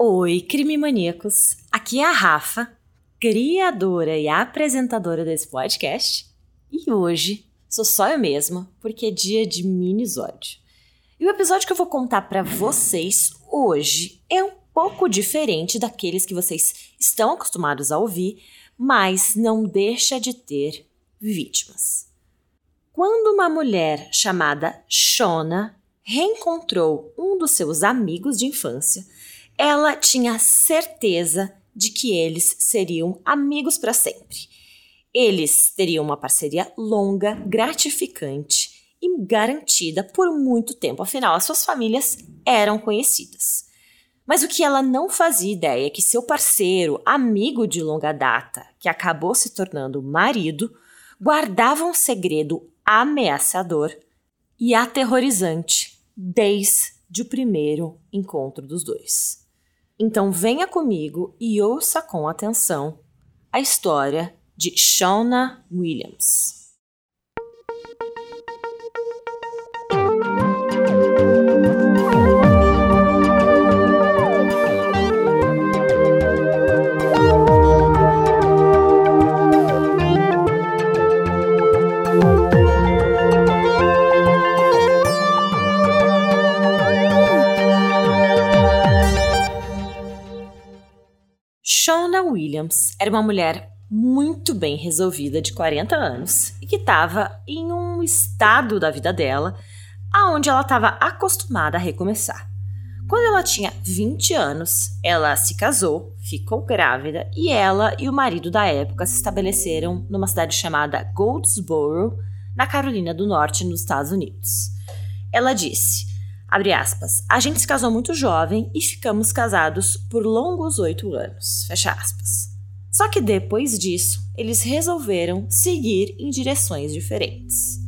Oi, crime maníacos! Aqui é a Rafa, criadora e apresentadora desse podcast. E hoje sou só eu mesma, porque é dia de minisódio. E o episódio que eu vou contar para vocês hoje é um pouco diferente daqueles que vocês estão acostumados a ouvir, mas não deixa de ter vítimas. Quando uma mulher chamada Shona reencontrou um dos seus amigos de infância, ela tinha certeza de que eles seriam amigos para sempre. Eles teriam uma parceria longa, gratificante e garantida por muito tempo, afinal, as suas famílias eram conhecidas. Mas o que ela não fazia ideia é que seu parceiro, amigo de longa data, que acabou se tornando marido, guardava um segredo ameaçador e aterrorizante desde o primeiro encontro dos dois. Então venha comigo e ouça com atenção a história de Shauna Williams. Williams era uma mulher muito bem resolvida de 40 anos e que estava em um estado da vida dela aonde ela estava acostumada a recomeçar. Quando ela tinha 20 anos, ela se casou, ficou grávida e ela e o marido da época se estabeleceram numa cidade chamada Goldsboro, na Carolina do Norte, nos Estados Unidos. Ela disse: Abre aspas. A gente se casou muito jovem e ficamos casados por longos oito anos. Fecha aspas. Só que depois disso, eles resolveram seguir em direções diferentes.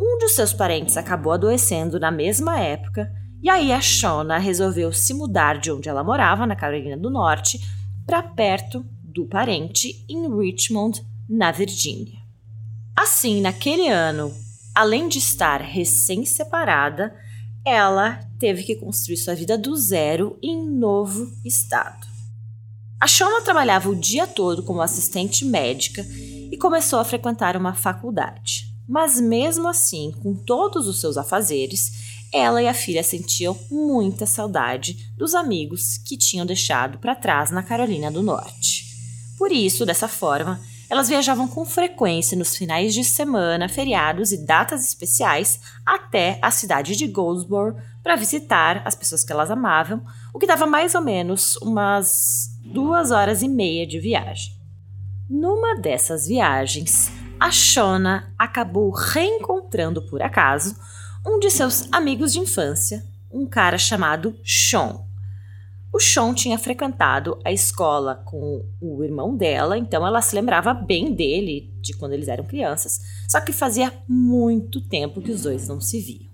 Um de seus parentes acabou adoecendo na mesma época, e aí a Shona resolveu se mudar de onde ela morava, na Carolina do Norte, para perto do parente em Richmond, na Virgínia. Assim, naquele ano, além de estar recém-separada, ela teve que construir sua vida do zero em novo estado. A Shona trabalhava o dia todo como assistente médica e começou a frequentar uma faculdade. Mas mesmo assim, com todos os seus afazeres, ela e a filha sentiam muita saudade dos amigos que tinham deixado para trás na Carolina do Norte. Por isso, dessa forma, elas viajavam com frequência nos finais de semana, feriados e datas especiais até a cidade de Goldsboro para visitar as pessoas que elas amavam, o que dava mais ou menos umas duas horas e meia de viagem. Numa dessas viagens, a Shona acabou reencontrando por acaso um de seus amigos de infância, um cara chamado Sean. O Sean tinha frequentado a escola com o irmão dela, então ela se lembrava bem dele de quando eles eram crianças, só que fazia muito tempo que os dois não se viam.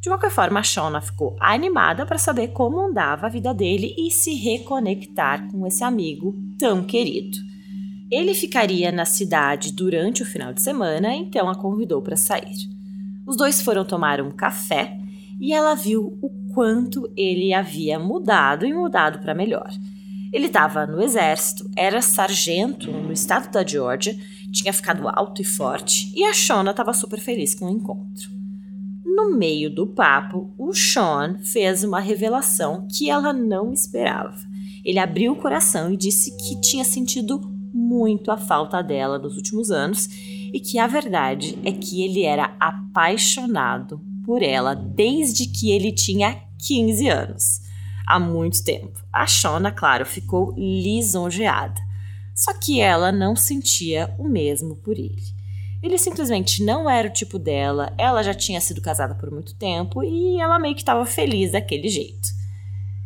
De qualquer forma, a Shona ficou animada para saber como andava a vida dele e se reconectar com esse amigo tão querido. Ele ficaria na cidade durante o final de semana, então a convidou para sair. Os dois foram tomar um café e ela viu o quanto ele havia mudado e mudado para melhor. Ele estava no exército, era sargento no estado da Georgia, tinha ficado alto e forte, e a Shona estava super feliz com o encontro. No meio do papo, o Sean fez uma revelação que ela não esperava. Ele abriu o coração e disse que tinha sentido muito a falta dela nos últimos anos e que a verdade é que ele era apaixonado por ela desde que ele tinha 15 anos. Há muito tempo. A Shona, claro, ficou lisonjeada. Só que ela não sentia o mesmo por ele. Ele simplesmente não era o tipo dela, ela já tinha sido casada por muito tempo e ela meio que estava feliz daquele jeito.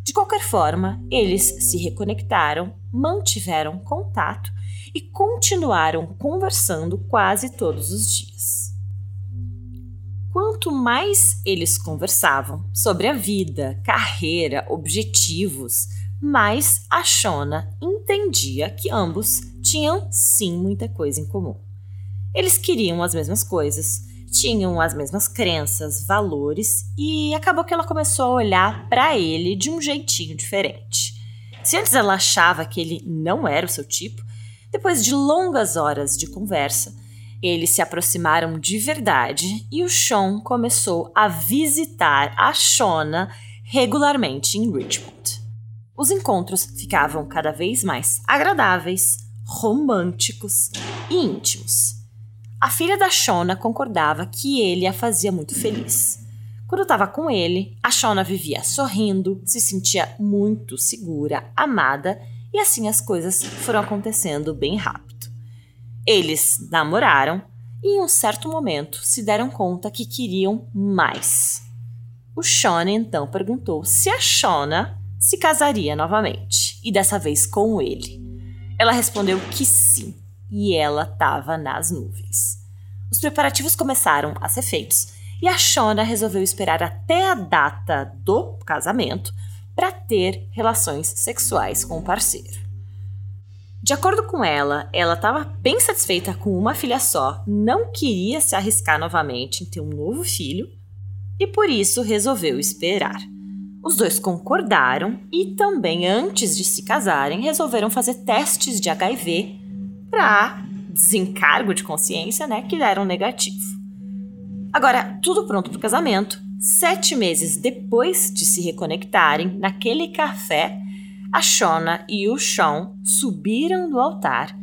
De qualquer forma, eles se reconectaram, mantiveram contato e continuaram conversando quase todos os dias. Quanto mais eles conversavam sobre a vida, carreira, objetivos, mais a Shona entendia que ambos tinham sim muita coisa em comum. Eles queriam as mesmas coisas, tinham as mesmas crenças, valores e acabou que ela começou a olhar para ele de um jeitinho diferente. Se antes ela achava que ele não era o seu tipo, depois de longas horas de conversa, eles se aproximaram de verdade e o Sean começou a visitar a Shona regularmente em Richmond. Os encontros ficavam cada vez mais agradáveis, românticos e íntimos. A filha da Shona concordava que ele a fazia muito feliz. Quando estava com ele, a Shona vivia sorrindo, se sentia muito segura, amada, e assim as coisas foram acontecendo bem rápido. Eles namoraram e, em um certo momento, se deram conta que queriam mais. O Shona então perguntou se a Shona se casaria novamente, e dessa vez com ele. Ela respondeu que sim, e ela estava nas nuvens. Os preparativos começaram a ser feitos e a Shona resolveu esperar até a data do casamento para ter relações sexuais com o parceiro. De acordo com ela, ela estava bem satisfeita com uma filha só, não queria se arriscar novamente em ter um novo filho e por isso resolveu esperar. Os dois concordaram e também, antes de se casarem, resolveram fazer testes de HIV para desencargo de consciência, né, que deram negativo. Agora, tudo pronto para o casamento. Sete meses depois de se reconectarem, naquele café, a Shona e o Sean subiram do altar,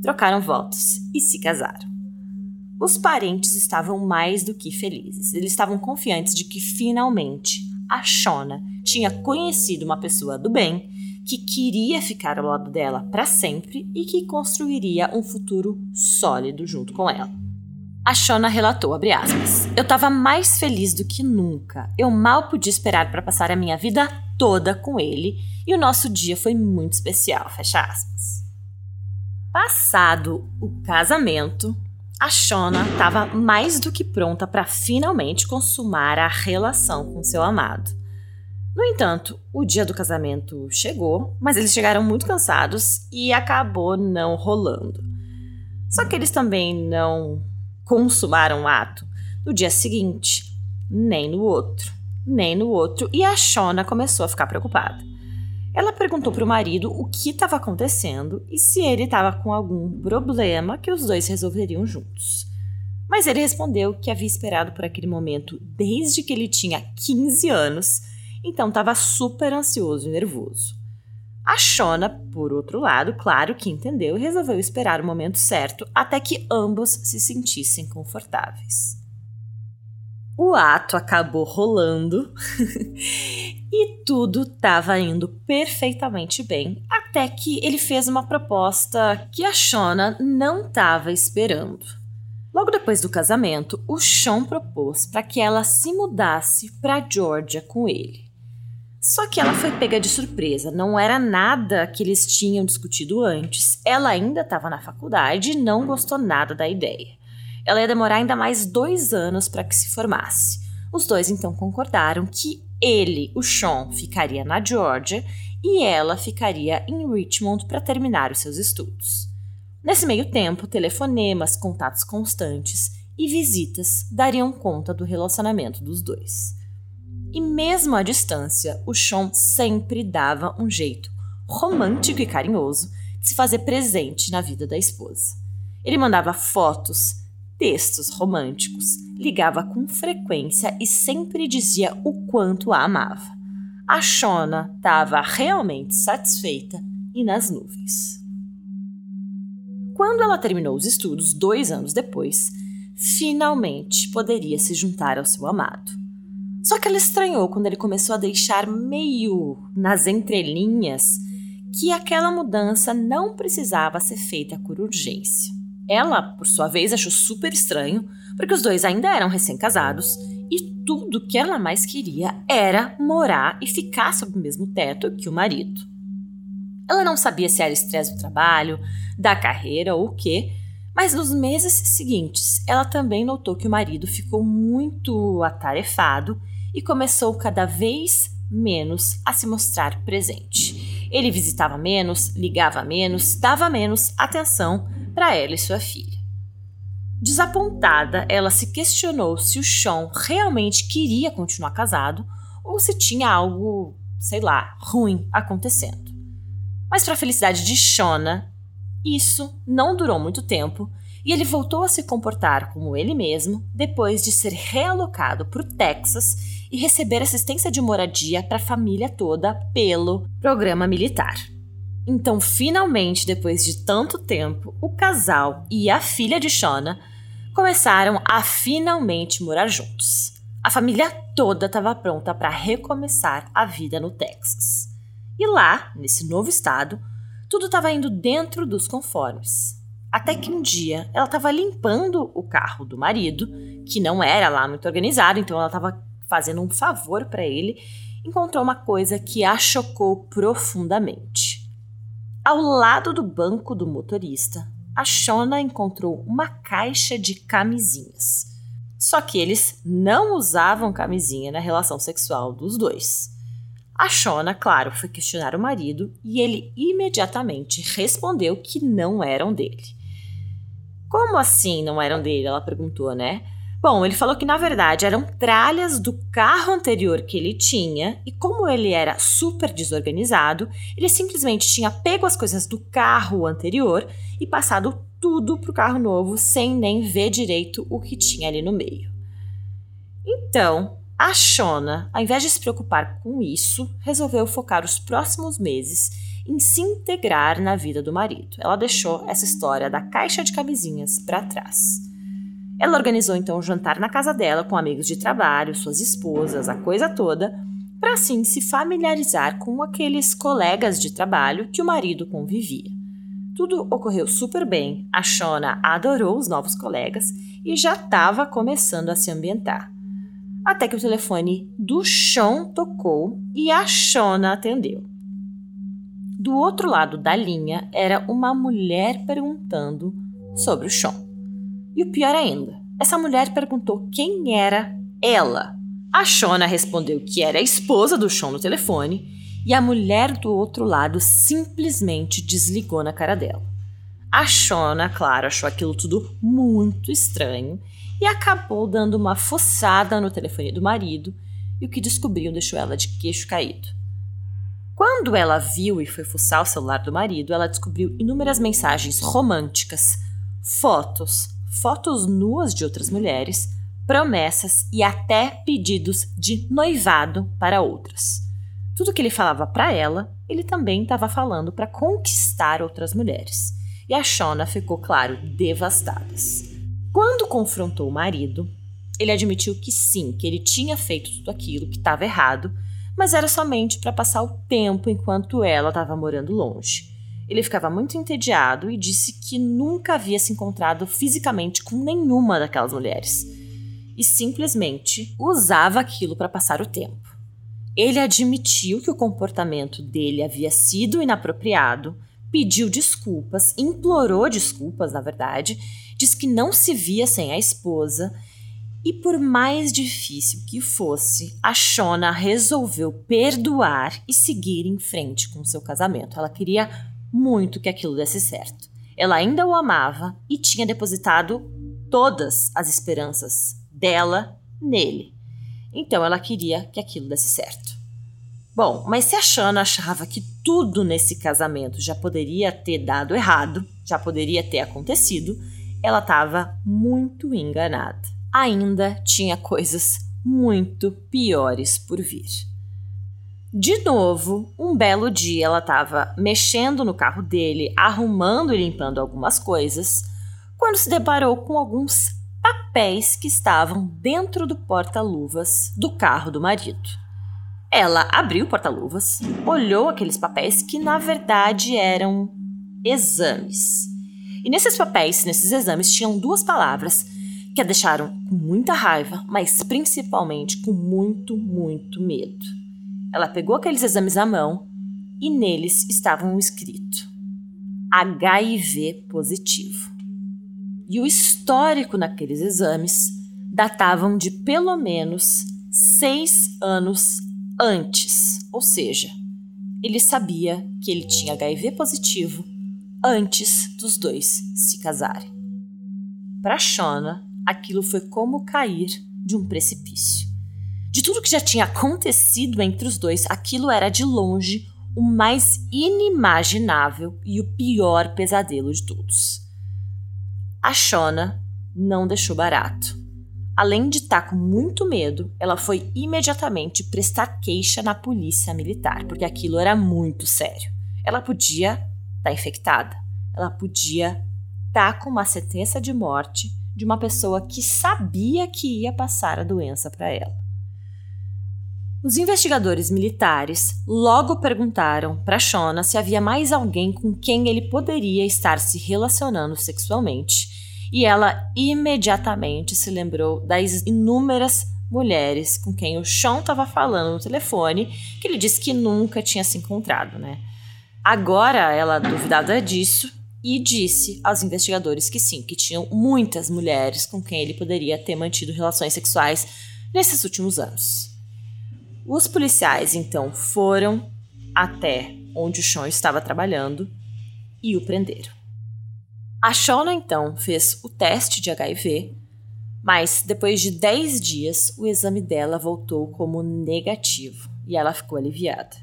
trocaram votos e se casaram. Os parentes estavam mais do que felizes. Eles estavam confiantes de que finalmente a Shona tinha conhecido uma pessoa do bem que queria ficar ao lado dela para sempre e que construiria um futuro sólido junto com ela. A Shona relatou, aspas, Eu estava mais feliz do que nunca. Eu mal podia esperar para passar a minha vida toda com ele e o nosso dia foi muito especial, fecha aspas. Passado o casamento, a Shona estava mais do que pronta para finalmente consumar a relação com seu amado. No entanto, o dia do casamento chegou, mas eles chegaram muito cansados e acabou não rolando. Só que eles também não consumaram o ato no dia seguinte, nem no outro, nem no outro, e a Shona começou a ficar preocupada. Ela perguntou para o marido o que estava acontecendo e se ele estava com algum problema que os dois resolveriam juntos. Mas ele respondeu que havia esperado por aquele momento desde que ele tinha 15 anos, então estava super ansioso e nervoso. A Shona, por outro lado, claro que entendeu e resolveu esperar o momento certo até que ambos se sentissem confortáveis. O ato acabou rolando e tudo estava indo perfeitamente bem, até que ele fez uma proposta que a Shona não estava esperando. Logo depois do casamento, o Sean propôs para que ela se mudasse para Georgia com ele. Só que ela foi pega de surpresa, não era nada que eles tinham discutido antes. Ela ainda estava na faculdade e não gostou nada da ideia. Ela ia demorar ainda mais dois anos para que se formasse. Os dois então concordaram que ele, o Sean, ficaria na Georgia e ela ficaria em Richmond para terminar os seus estudos. Nesse meio tempo, telefonemas, contatos constantes e visitas dariam conta do relacionamento dos dois. E mesmo à distância, o Sean sempre dava um jeito romântico e carinhoso de se fazer presente na vida da esposa. Ele mandava fotos, textos românticos, ligava com frequência e sempre dizia o quanto a amava. A Shona estava realmente satisfeita e nas nuvens. Quando ela terminou os estudos, dois anos depois, finalmente poderia se juntar ao seu amado. Só que ela estranhou quando ele começou a deixar meio nas entrelinhas que aquela mudança não precisava ser feita por urgência. Ela, por sua vez, achou super estranho, porque os dois ainda eram recém-casados e tudo que ela mais queria era morar e ficar sob o mesmo teto que o marido. Ela não sabia se era estresse do trabalho, da carreira ou o quê, mas nos meses seguintes ela também notou que o marido ficou muito atarefado e começou cada vez menos a se mostrar presente. Ele visitava menos, ligava menos, dava menos atenção para ela e sua filha. Desapontada, ela se questionou se o Sean realmente queria continuar casado ou se tinha algo, sei lá, ruim acontecendo. Mas, para a felicidade de Shona, isso não durou muito tempo e ele voltou a se comportar como ele mesmo depois de ser realocado para o Texas e receber assistência de moradia para a família toda pelo programa militar. Então, finalmente, depois de tanto tempo, o casal e a filha de Shona começaram a finalmente morar juntos. A família toda estava pronta para recomeçar a vida no Texas. E lá, nesse novo estado, tudo estava indo dentro dos conformes. Até que um dia ela estava limpando o carro do marido, que não era lá muito organizado, então ela estava fazendo um favor para ele, encontrou uma coisa que a chocou profundamente. Ao lado do banco do motorista, a Shona encontrou uma caixa de camisinhas. Só que eles não usavam camisinha na relação sexual dos dois. A Shona, claro, foi questionar o marido e ele imediatamente respondeu que não eram dele. Como assim não eram dele? Ela perguntou, né? Bom, ele falou que na verdade eram tralhas do carro anterior que ele tinha, e como ele era super desorganizado, ele simplesmente tinha pego as coisas do carro anterior e passado tudo pro carro novo sem nem ver direito o que tinha ali no meio. Então, a Shona, ao invés de se preocupar com isso, resolveu focar os próximos meses em se integrar na vida do marido. Ela deixou essa história da caixa de camisinhas para trás. Ela organizou então um jantar na casa dela com amigos de trabalho, suas esposas, a coisa toda, para assim se familiarizar com aqueles colegas de trabalho que o marido convivia. Tudo ocorreu super bem, a Shona adorou os novos colegas e já estava começando a se ambientar até que o telefone do Sean tocou e a Shona atendeu. Do outro lado da linha era uma mulher perguntando sobre o Sean. E o pior ainda, essa mulher perguntou quem era ela. A Shona respondeu que era a esposa do Sean no telefone e a mulher do outro lado simplesmente desligou na cara dela. A Shona, claro, achou aquilo tudo muito estranho e acabou dando uma fuçada no telefone do marido e o que descobriu deixou ela de queixo caído. Quando ela viu e foi fuçar o celular do marido, ela descobriu inúmeras mensagens românticas, fotos, fotos nuas de outras mulheres, promessas e até pedidos de noivado para outras. Tudo que ele falava para ela, ele também estava falando para conquistar outras mulheres. E a Shona ficou, claro, devastada. Quando confrontou o marido, ele admitiu que sim, que ele tinha feito tudo aquilo que estava errado, mas era somente para passar o tempo enquanto ela estava morando longe. Ele ficava muito entediado e disse que nunca havia se encontrado fisicamente com nenhuma daquelas mulheres e simplesmente usava aquilo para passar o tempo. Ele admitiu que o comportamento dele havia sido inapropriado, pediu desculpas, implorou desculpas, na verdade, diz que não se via sem a esposa e por mais difícil que fosse, a Shona resolveu perdoar e seguir em frente com seu casamento. Ela queria muito que aquilo desse certo. Ela ainda o amava e tinha depositado todas as esperanças dela nele. Então ela queria que aquilo desse certo. Bom, mas se a Shana achava que tudo nesse casamento já poderia ter dado errado, já poderia ter acontecido, ela estava muito enganada. Ainda tinha coisas muito piores por vir. De novo, um belo dia ela estava mexendo no carro dele, arrumando e limpando algumas coisas, quando se deparou com alguns papéis que estavam dentro do porta-luvas do carro do marido. Ela abriu o porta-luvas, olhou aqueles papéis que na verdade eram exames. E nesses papéis, nesses exames, tinham duas palavras que a deixaram com muita raiva, mas principalmente com muito, muito medo. Ela pegou aqueles exames à mão e neles estavam escrito HIV positivo. E o histórico naqueles exames datavam de pelo menos seis anos antes, ou seja, ele sabia que ele tinha HIV positivo antes dos dois se casarem. Para Shona, aquilo foi como cair de um precipício. De tudo que já tinha acontecido entre os dois, aquilo era de longe o mais inimaginável e o pior pesadelo de todos. A Shona não deixou barato. Além de estar com muito medo, ela foi imediatamente prestar queixa na polícia militar, porque aquilo era muito sério. Ela podia estar tá infectada, ela podia estar tá com uma sentença de morte de uma pessoa que sabia que ia passar a doença para ela. Os investigadores militares logo perguntaram para Shona se havia mais alguém com quem ele poderia estar se relacionando sexualmente, e ela imediatamente se lembrou das inúmeras mulheres com quem o Sean estava falando no telefone, que ele disse que nunca tinha se encontrado, né? Agora ela duvidava disso e disse aos investigadores que sim, que tinham muitas mulheres com quem ele poderia ter mantido relações sexuais nesses últimos anos. Os policiais então foram até onde o Sean estava trabalhando e o prenderam. A Shona então fez o teste de HIV, mas depois de 10 dias o exame dela voltou como negativo e ela ficou aliviada.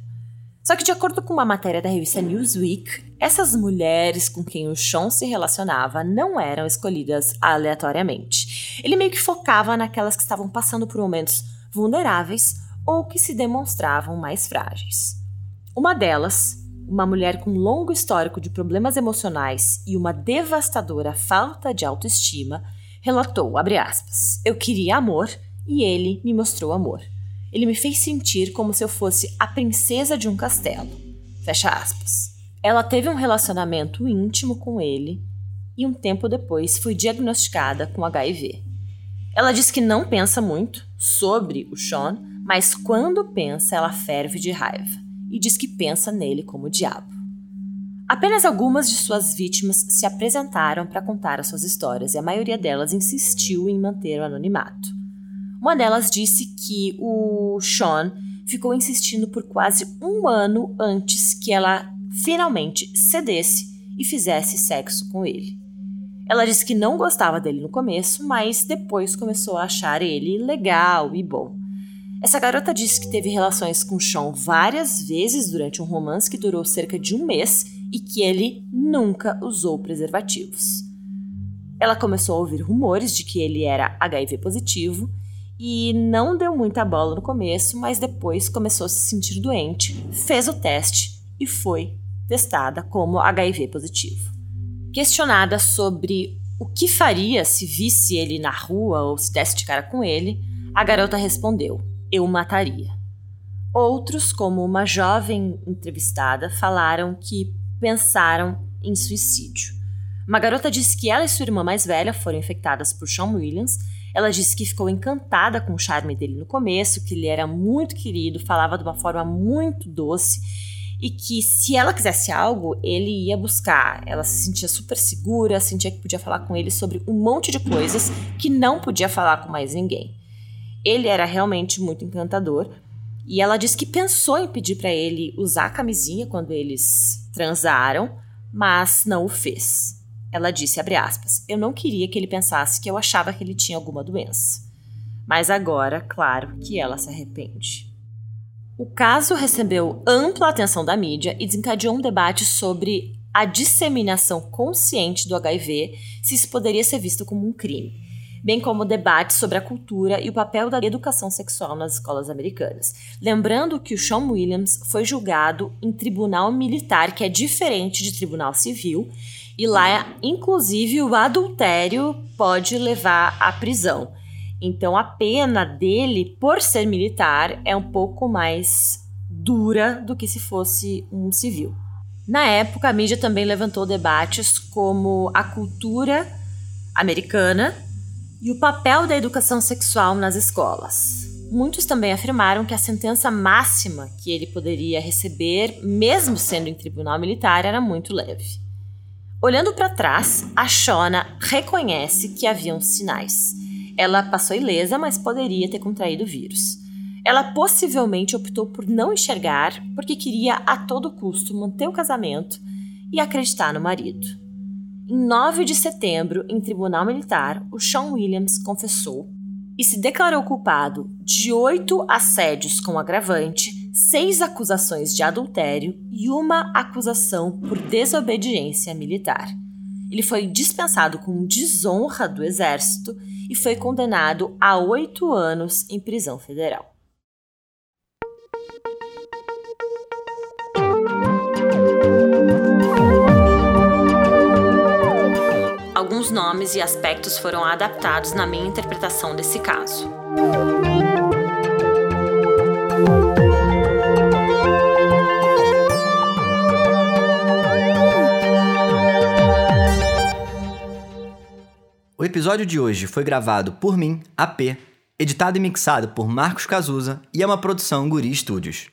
Só que, de acordo com uma matéria da revista Newsweek, essas mulheres com quem o Sean se relacionava não eram escolhidas aleatoriamente. Ele meio que focava naquelas que estavam passando por momentos vulneráveis ou que se demonstravam mais frágeis. Uma delas, uma mulher com longo histórico de problemas emocionais e uma devastadora falta de autoestima, relatou, aspas, eu queria amor e ele me mostrou amor. Ele me fez sentir como se eu fosse a princesa de um castelo. Fecha aspas. Ela teve um relacionamento íntimo com ele e um tempo depois foi diagnosticada com HIV. Ela diz que não pensa muito sobre o Sean, mas quando pensa, ela ferve de raiva e diz que pensa nele como o diabo. Apenas algumas de suas vítimas se apresentaram para contar as suas histórias e a maioria delas insistiu em manter o anonimato. Uma delas disse que o Sean ficou insistindo por quase um ano antes que ela finalmente cedesse e fizesse sexo com ele. Ela disse que não gostava dele no começo, mas depois começou a achar ele legal e bom. Essa garota disse que teve relações com Sean várias vezes durante um romance que durou cerca de um mês e que ele nunca usou preservativos. Ela começou a ouvir rumores de que ele era HIV positivo e não deu muita bola no começo, mas depois começou a se sentir doente, fez o teste e foi testada como HIV positivo. Questionada sobre o que faria se visse ele na rua ou se desse de cara com ele, a garota respondeu: eu mataria. Outros, como uma jovem entrevistada, falaram que pensaram em suicídio. Uma garota disse que ela e sua irmã mais velha foram infectadas por Sean Williams. Ela disse que ficou encantada com o charme dele no começo, que ele era muito querido, falava de uma forma muito doce e que se ela quisesse algo, ele ia buscar. Ela se sentia super segura, sentia que podia falar com ele sobre um monte de coisas que não podia falar com mais ninguém. Ele era realmente muito encantador. E ela disse que pensou em pedir para ele usar a camisinha quando eles transaram, mas não o fez. Ela disse, abre aspas, eu não queria que ele pensasse que eu achava que ele tinha alguma doença. Mas agora, claro que ela se arrepende. O caso recebeu ampla atenção da mídia e desencadeou um debate sobre a disseminação consciente do HIV, se isso poderia ser visto como um crime bem como debates sobre a cultura e o papel da educação sexual nas escolas americanas. Lembrando que o Sean Williams foi julgado em tribunal militar, que é diferente de tribunal civil, e lá, inclusive, o adultério pode levar à prisão. Então, a pena dele, por ser militar, é um pouco mais dura do que se fosse um civil. Na época, a mídia também levantou debates como a cultura americana e o papel da educação sexual nas escolas. Muitos também afirmaram que a sentença máxima que ele poderia receber, mesmo sendo em tribunal militar, era muito leve. Olhando para trás, a Shona reconhece que haviam sinais. Ela passou ilesa, mas poderia ter contraído o vírus. Ela possivelmente optou por não enxergar porque queria a todo custo manter o casamento e acreditar no marido. Em 9 de setembro, em tribunal militar, o Sean Williams confessou e se declarou culpado de oito assédios com agravante, seis acusações de adultério e uma acusação por desobediência militar. Ele foi dispensado com desonra do exército e foi condenado a oito anos em prisão federal. Alguns nomes e aspectos foram adaptados na minha interpretação desse caso. O episódio de hoje foi gravado por mim, AP, editado e mixado por Marcos Cazuza e é uma produção Guri Studios.